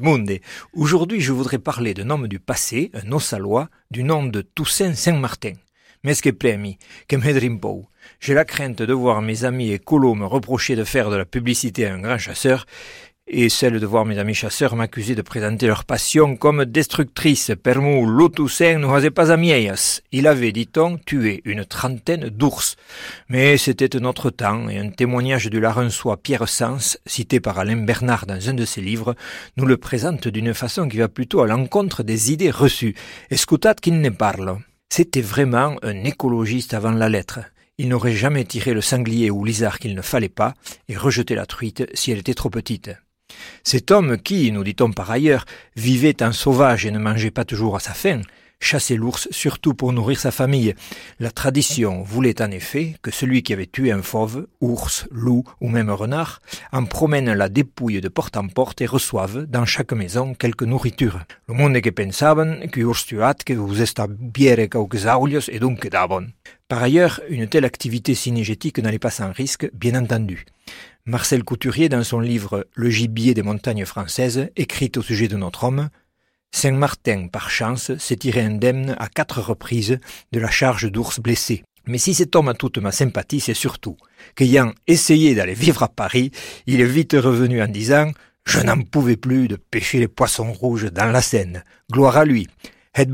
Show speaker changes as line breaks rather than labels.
Munde. Aujourd'hui, je voudrais parler d'un homme du passé, un Ossalois, du nom de Toussaint Saint-Martin. Mais ce que premi, que me J'ai la crainte de voir mes amis écolos me reprocher de faire de la publicité à un grand chasseur, et celle de voir mes amis chasseurs m'accuser de présenter leur passion comme destructrice. Permou Lotoussaint n'osait pas amieias. Il avait, dit-on, tué une trentaine d'ours. Mais c'était un autre temps, et un témoignage du Larençois Pierre Sens, cité par Alain Bernard dans un de ses livres, nous le présente d'une façon qui va plutôt à l'encontre des idées reçues. Escutat qu'il ne parle. C'était vraiment un écologiste avant la lettre. Il n'aurait jamais tiré le sanglier ou l'isard qu'il ne fallait pas, et rejeté la truite si elle était trop petite. Cet homme qui, nous dit-on par ailleurs, vivait en sauvage et ne mangeait pas toujours à sa faim, chassait l'ours surtout pour nourrir sa famille. La tradition voulait en effet que celui qui avait tué un fauve, ours, loup ou même renard, en promène la dépouille de porte en porte et reçoive dans chaque maison quelque nourriture. Le monde que pensaban que que vous et donc. Par ailleurs, une telle activité synégétique n'allait pas sans risque, bien entendu. Marcel Couturier, dans son livre Le gibier des montagnes françaises, écrit au sujet de notre homme, Saint-Martin, par chance, s'est tiré indemne à quatre reprises de la charge d'ours blessés. Mais si cet homme a toute ma sympathie, c'est surtout qu'ayant essayé d'aller vivre à Paris, il est vite revenu en disant Je n'en pouvais plus de pêcher les poissons rouges dans la Seine. Gloire à lui. Et